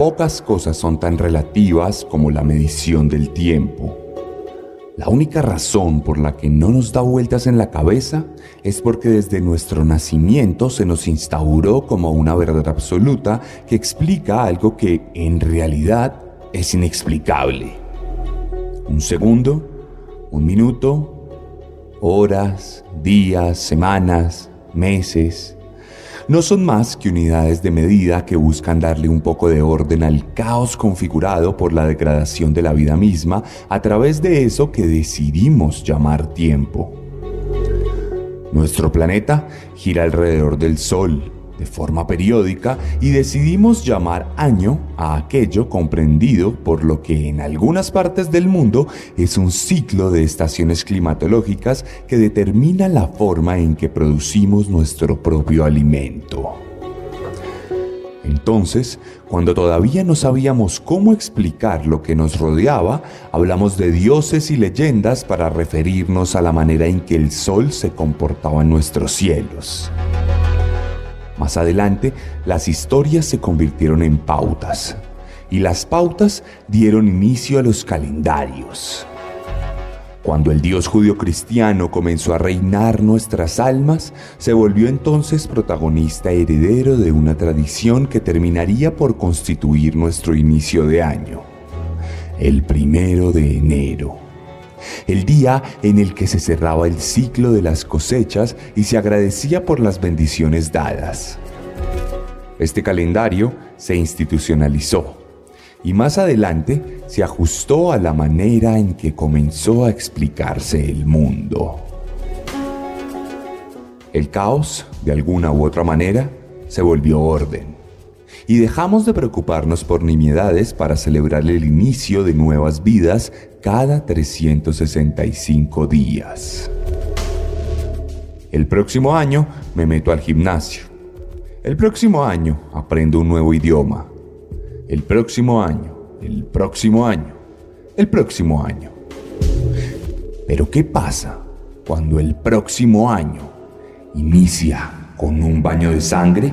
Pocas cosas son tan relativas como la medición del tiempo. La única razón por la que no nos da vueltas en la cabeza es porque desde nuestro nacimiento se nos instauró como una verdad absoluta que explica algo que en realidad es inexplicable. Un segundo, un minuto, horas, días, semanas, meses, no son más que unidades de medida que buscan darle un poco de orden al caos configurado por la degradación de la vida misma a través de eso que decidimos llamar tiempo. Nuestro planeta gira alrededor del Sol, de forma periódica y decidimos llamar año a aquello comprendido por lo que en algunas partes del mundo es un ciclo de estaciones climatológicas que determina la forma en que producimos nuestro propio alimento. Entonces, cuando todavía no sabíamos cómo explicar lo que nos rodeaba, hablamos de dioses y leyendas para referirnos a la manera en que el sol se comportaba en nuestros cielos. Más adelante, las historias se convirtieron en pautas y las pautas dieron inicio a los calendarios. Cuando el Dios judío cristiano comenzó a reinar nuestras almas, se volvió entonces protagonista heredero de una tradición que terminaría por constituir nuestro inicio de año, el primero de enero el día en el que se cerraba el ciclo de las cosechas y se agradecía por las bendiciones dadas. Este calendario se institucionalizó y más adelante se ajustó a la manera en que comenzó a explicarse el mundo. El caos, de alguna u otra manera, se volvió orden y dejamos de preocuparnos por nimiedades para celebrar el inicio de nuevas vidas cada 365 días. El próximo año me meto al gimnasio. El próximo año aprendo un nuevo idioma. El próximo año, el próximo año, el próximo año. Pero ¿qué pasa cuando el próximo año inicia con un baño de sangre?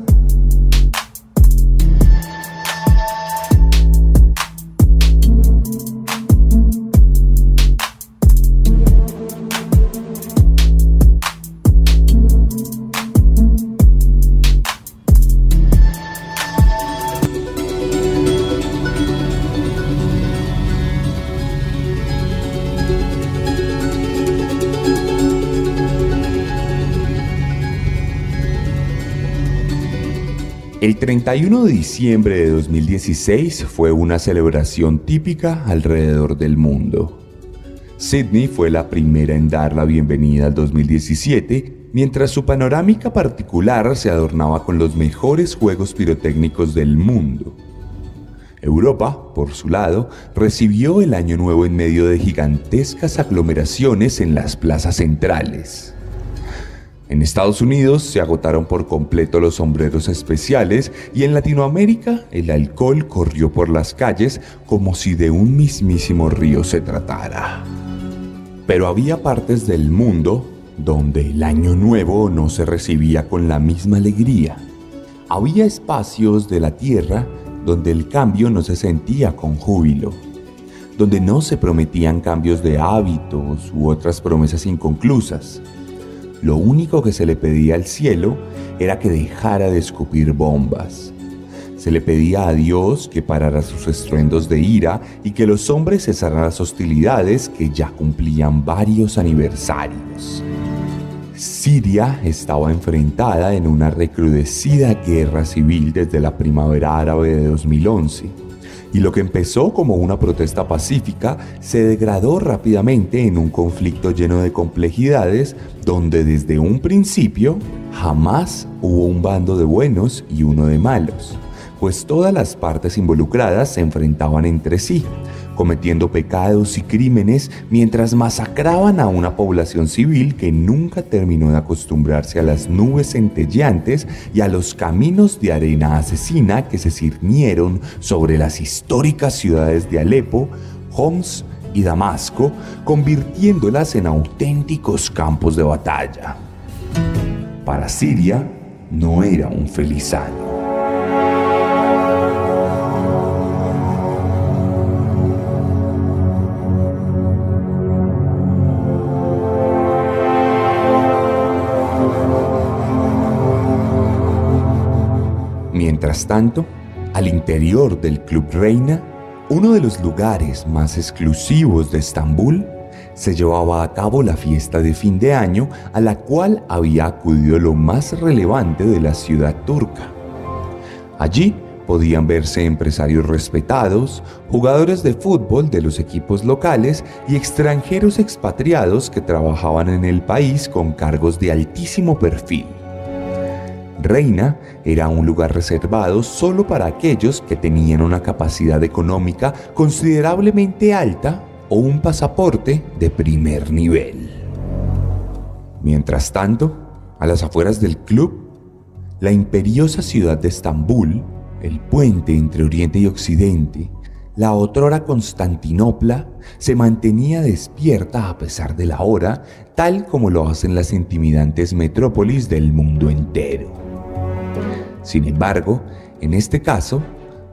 El 31 de diciembre de 2016 fue una celebración típica alrededor del mundo. Sydney fue la primera en dar la bienvenida al 2017, mientras su panorámica particular se adornaba con los mejores juegos pirotécnicos del mundo. Europa, por su lado, recibió el Año Nuevo en medio de gigantescas aglomeraciones en las plazas centrales. En Estados Unidos se agotaron por completo los sombreros especiales y en Latinoamérica el alcohol corrió por las calles como si de un mismísimo río se tratara. Pero había partes del mundo donde el año nuevo no se recibía con la misma alegría. Había espacios de la Tierra donde el cambio no se sentía con júbilo, donde no se prometían cambios de hábitos u otras promesas inconclusas. Lo único que se le pedía al cielo era que dejara de escupir bombas. Se le pedía a Dios que parara sus estruendos de ira y que los hombres cesaran las hostilidades que ya cumplían varios aniversarios. Siria estaba enfrentada en una recrudecida guerra civil desde la primavera árabe de 2011 y lo que empezó como una protesta pacífica se degradó rápidamente en un conflicto lleno de complejidades donde desde un principio jamás hubo un bando de buenos y uno de malos, pues todas las partes involucradas se enfrentaban entre sí, cometiendo pecados y crímenes mientras masacraban a una población civil que nunca terminó de acostumbrarse a las nubes centelleantes y a los caminos de arena asesina que se cirnieron sobre las históricas ciudades de Alepo, Homs y Damasco, convirtiéndolas en auténticos campos de batalla. Para Siria no era un feliz año. Mientras tanto, al interior del Club Reina, uno de los lugares más exclusivos de Estambul, se llevaba a cabo la fiesta de fin de año a la cual había acudido lo más relevante de la ciudad turca. Allí podían verse empresarios respetados, jugadores de fútbol de los equipos locales y extranjeros expatriados que trabajaban en el país con cargos de altísimo perfil. Reina era un lugar reservado solo para aquellos que tenían una capacidad económica considerablemente alta o un pasaporte de primer nivel. Mientras tanto, a las afueras del club, la imperiosa ciudad de Estambul, el puente entre Oriente y Occidente, la otrora Constantinopla se mantenía despierta a pesar de la hora, tal como lo hacen las intimidantes metrópolis del mundo entero. Sin embargo, en este caso,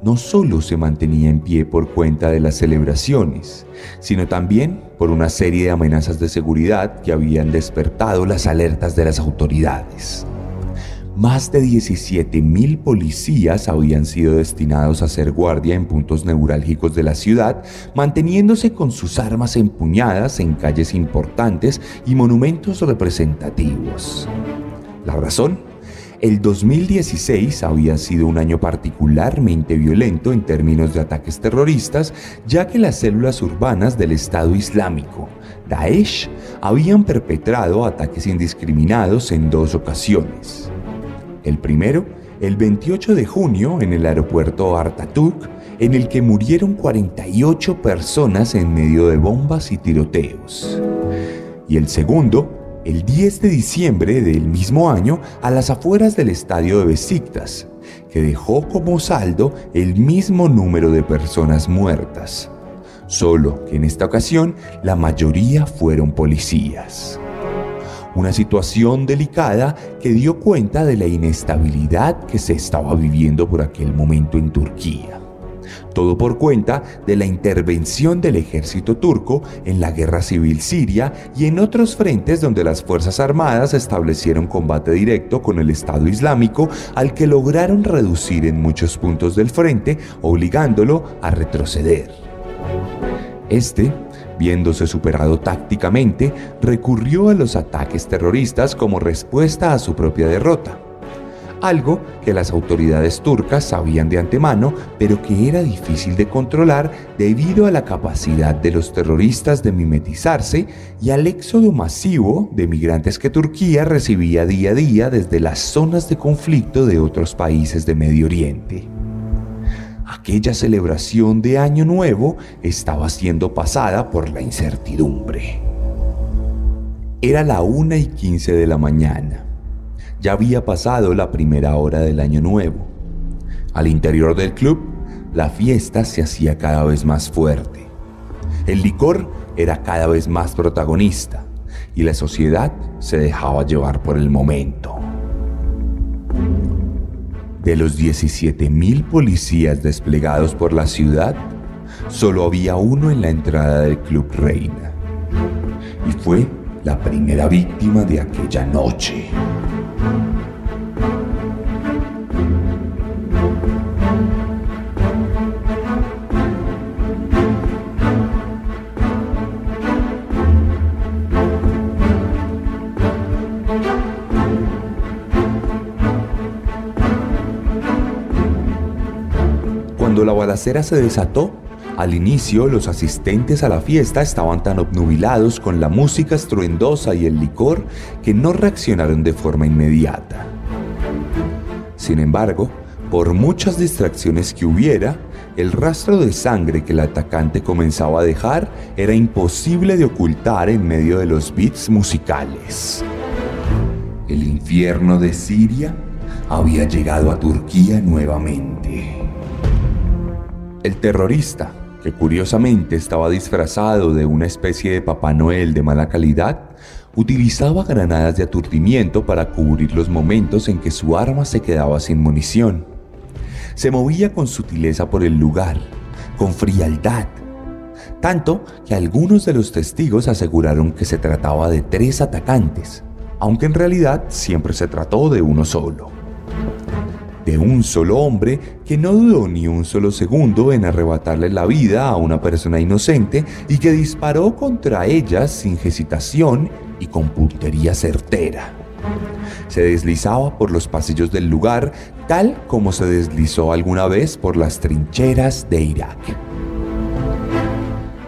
no solo se mantenía en pie por cuenta de las celebraciones, sino también por una serie de amenazas de seguridad que habían despertado las alertas de las autoridades. Más de 17.000 policías habían sido destinados a hacer guardia en puntos neurálgicos de la ciudad, manteniéndose con sus armas empuñadas en calles importantes y monumentos representativos. La razón el 2016 había sido un año particularmente violento en términos de ataques terroristas, ya que las células urbanas del Estado Islámico, Daesh, habían perpetrado ataques indiscriminados en dos ocasiones. El primero, el 28 de junio, en el aeropuerto Artatuk, en el que murieron 48 personas en medio de bombas y tiroteos. Y el segundo, el 10 de diciembre del mismo año a las afueras del estadio de Besiktas, que dejó como saldo el mismo número de personas muertas, solo que en esta ocasión la mayoría fueron policías. Una situación delicada que dio cuenta de la inestabilidad que se estaba viviendo por aquel momento en Turquía todo por cuenta de la intervención del ejército turco en la guerra civil siria y en otros frentes donde las Fuerzas Armadas establecieron combate directo con el Estado Islámico al que lograron reducir en muchos puntos del frente, obligándolo a retroceder. Este viéndose superado tácticamente, recurrió a los ataques terroristas como respuesta a su propia derrota algo que las autoridades turcas sabían de antemano, pero que era difícil de controlar debido a la capacidad de los terroristas de mimetizarse y al éxodo masivo de migrantes que Turquía recibía día a día desde las zonas de conflicto de otros países de Medio Oriente. Aquella celebración de Año Nuevo estaba siendo pasada por la incertidumbre. Era la una y quince de la mañana ya había pasado la primera hora del año nuevo. Al interior del club, la fiesta se hacía cada vez más fuerte. El licor era cada vez más protagonista y la sociedad se dejaba llevar por el momento. De los 17.000 policías desplegados por la ciudad, solo había uno en la entrada del Club Reina. Y fue la primera víctima de aquella noche. Cuando la balacera se desató, al inicio los asistentes a la fiesta estaban tan obnubilados con la música estruendosa y el licor que no reaccionaron de forma inmediata. Sin embargo, por muchas distracciones que hubiera, el rastro de sangre que el atacante comenzaba a dejar era imposible de ocultar en medio de los beats musicales. El infierno de Siria había llegado a Turquía nuevamente. El terrorista, que curiosamente estaba disfrazado de una especie de Papá Noel de mala calidad, utilizaba granadas de aturdimiento para cubrir los momentos en que su arma se quedaba sin munición. Se movía con sutileza por el lugar, con frialdad, tanto que algunos de los testigos aseguraron que se trataba de tres atacantes, aunque en realidad siempre se trató de uno solo de un solo hombre que no dudó ni un solo segundo en arrebatarle la vida a una persona inocente y que disparó contra ella sin hesitación y con puntería certera. Se deslizaba por los pasillos del lugar tal como se deslizó alguna vez por las trincheras de Irak.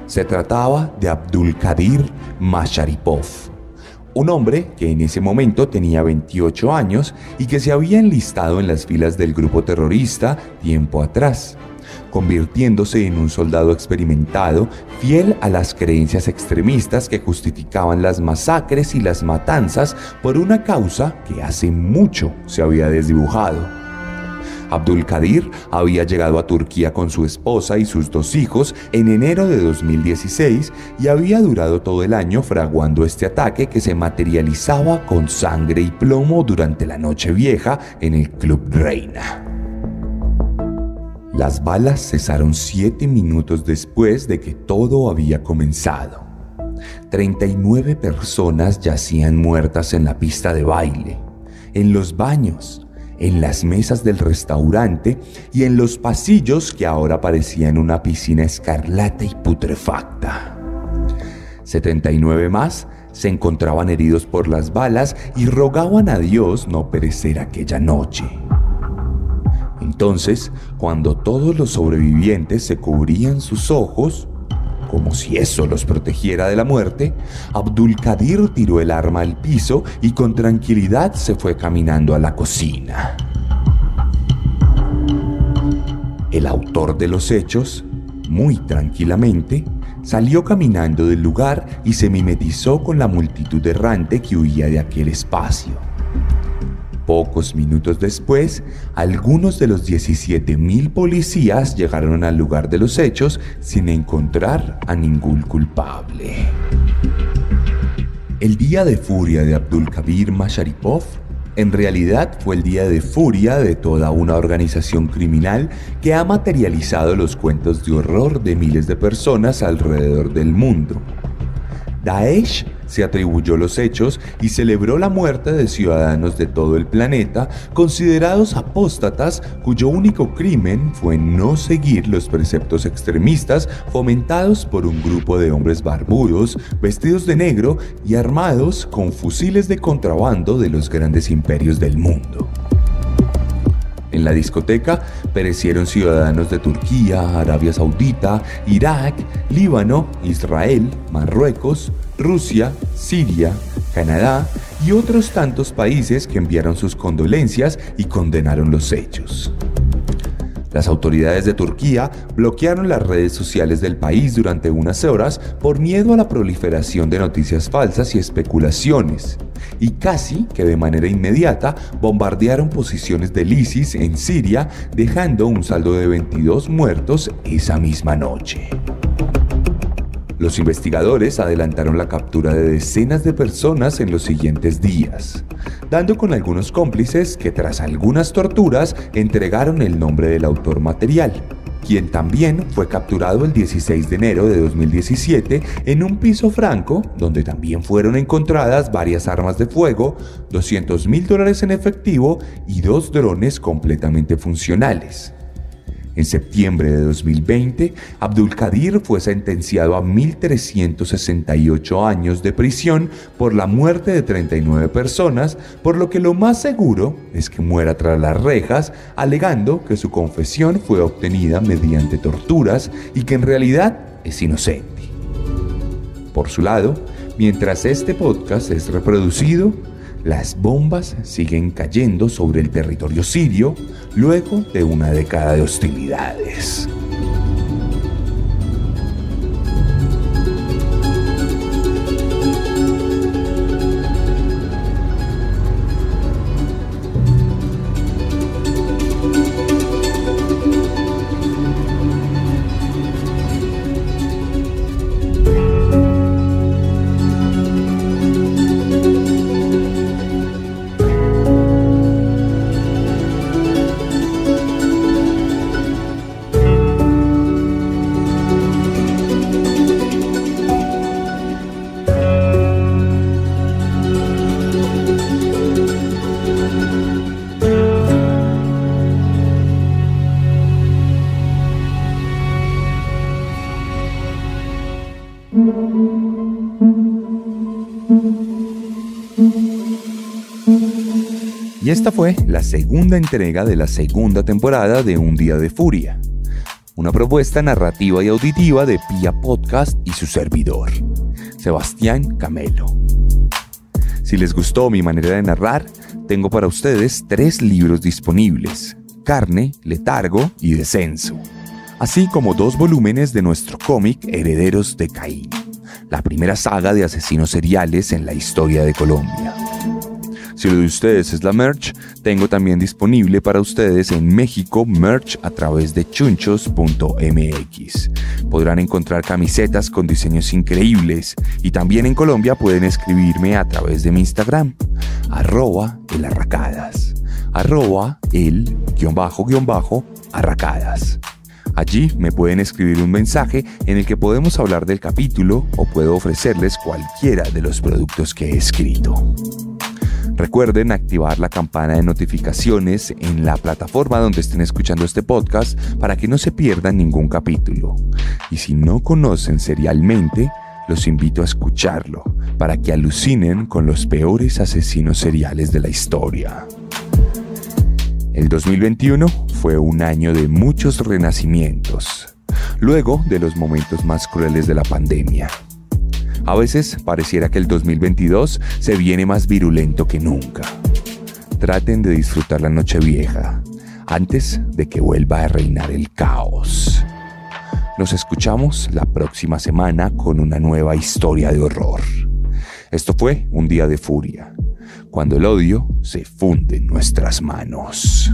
Se trataba de Abdul Kadir Masharipov un hombre que en ese momento tenía 28 años y que se había enlistado en las filas del grupo terrorista tiempo atrás, convirtiéndose en un soldado experimentado fiel a las creencias extremistas que justificaban las masacres y las matanzas por una causa que hace mucho se había desdibujado Abdul Qadir había llegado a Turquía con su esposa y sus dos hijos en enero de 2016 y había durado todo el año fraguando este ataque que se materializaba con sangre y plomo durante la noche vieja en el Club Reina. Las balas cesaron siete minutos después de que todo había comenzado. 39 personas yacían muertas en la pista de baile, en los baños, en las mesas del restaurante y en los pasillos que ahora parecían una piscina escarlata y putrefacta. 79 más se encontraban heridos por las balas y rogaban a Dios no perecer aquella noche. Entonces, cuando todos los sobrevivientes se cubrían sus ojos, como si eso los protegiera de la muerte, Abdul Kadir tiró el arma al piso y con tranquilidad se fue caminando a la cocina. El autor de los hechos, muy tranquilamente, salió caminando del lugar y se mimetizó con la multitud errante que huía de aquel espacio. Pocos minutos después, algunos de los 17.000 policías llegaron al lugar de los hechos sin encontrar a ningún culpable. El día de furia de Abdul Kabir Masharipov en realidad fue el día de furia de toda una organización criminal que ha materializado los cuentos de horror de miles de personas alrededor del mundo. Daesh se atribuyó los hechos y celebró la muerte de ciudadanos de todo el planeta considerados apóstatas cuyo único crimen fue no seguir los preceptos extremistas fomentados por un grupo de hombres barbudos, vestidos de negro y armados con fusiles de contrabando de los grandes imperios del mundo. En la discoteca perecieron ciudadanos de Turquía, Arabia Saudita, Irak, Líbano, Israel, Marruecos, Rusia, Siria, Canadá y otros tantos países que enviaron sus condolencias y condenaron los hechos. Las autoridades de Turquía bloquearon las redes sociales del país durante unas horas por miedo a la proliferación de noticias falsas y especulaciones, y casi que de manera inmediata bombardearon posiciones del ISIS en Siria, dejando un saldo de 22 muertos esa misma noche. Los investigadores adelantaron la captura de decenas de personas en los siguientes días, dando con algunos cómplices que tras algunas torturas entregaron el nombre del autor material, quien también fue capturado el 16 de enero de 2017 en un piso franco donde también fueron encontradas varias armas de fuego, 200 mil dólares en efectivo y dos drones completamente funcionales. En septiembre de 2020, Abdul Qadir fue sentenciado a 1.368 años de prisión por la muerte de 39 personas, por lo que lo más seguro es que muera tras las rejas, alegando que su confesión fue obtenida mediante torturas y que en realidad es inocente. Por su lado, mientras este podcast es reproducido, las bombas siguen cayendo sobre el territorio sirio luego de una década de hostilidades. Esta fue la segunda entrega de la segunda temporada de Un Día de Furia, una propuesta narrativa y auditiva de Pia Podcast y su servidor, Sebastián Camelo. Si les gustó mi manera de narrar, tengo para ustedes tres libros disponibles, Carne, Letargo y Descenso, así como dos volúmenes de nuestro cómic Herederos de Caín, la primera saga de asesinos seriales en la historia de Colombia. Si lo de ustedes es la merch, tengo también disponible para ustedes en México merch a través de chunchos.mx. Podrán encontrar camisetas con diseños increíbles y también en Colombia pueden escribirme a través de mi Instagram, arroba el arracadas, arroba el guion bajo guion bajo arracadas. Allí me pueden escribir un mensaje en el que podemos hablar del capítulo o puedo ofrecerles cualquiera de los productos que he escrito. Recuerden activar la campana de notificaciones en la plataforma donde estén escuchando este podcast para que no se pierdan ningún capítulo. Y si no conocen serialmente, los invito a escucharlo para que alucinen con los peores asesinos seriales de la historia. El 2021 fue un año de muchos renacimientos, luego de los momentos más crueles de la pandemia. A veces pareciera que el 2022 se viene más virulento que nunca. Traten de disfrutar la noche vieja antes de que vuelva a reinar el caos. Nos escuchamos la próxima semana con una nueva historia de horror. Esto fue un día de furia, cuando el odio se funde en nuestras manos.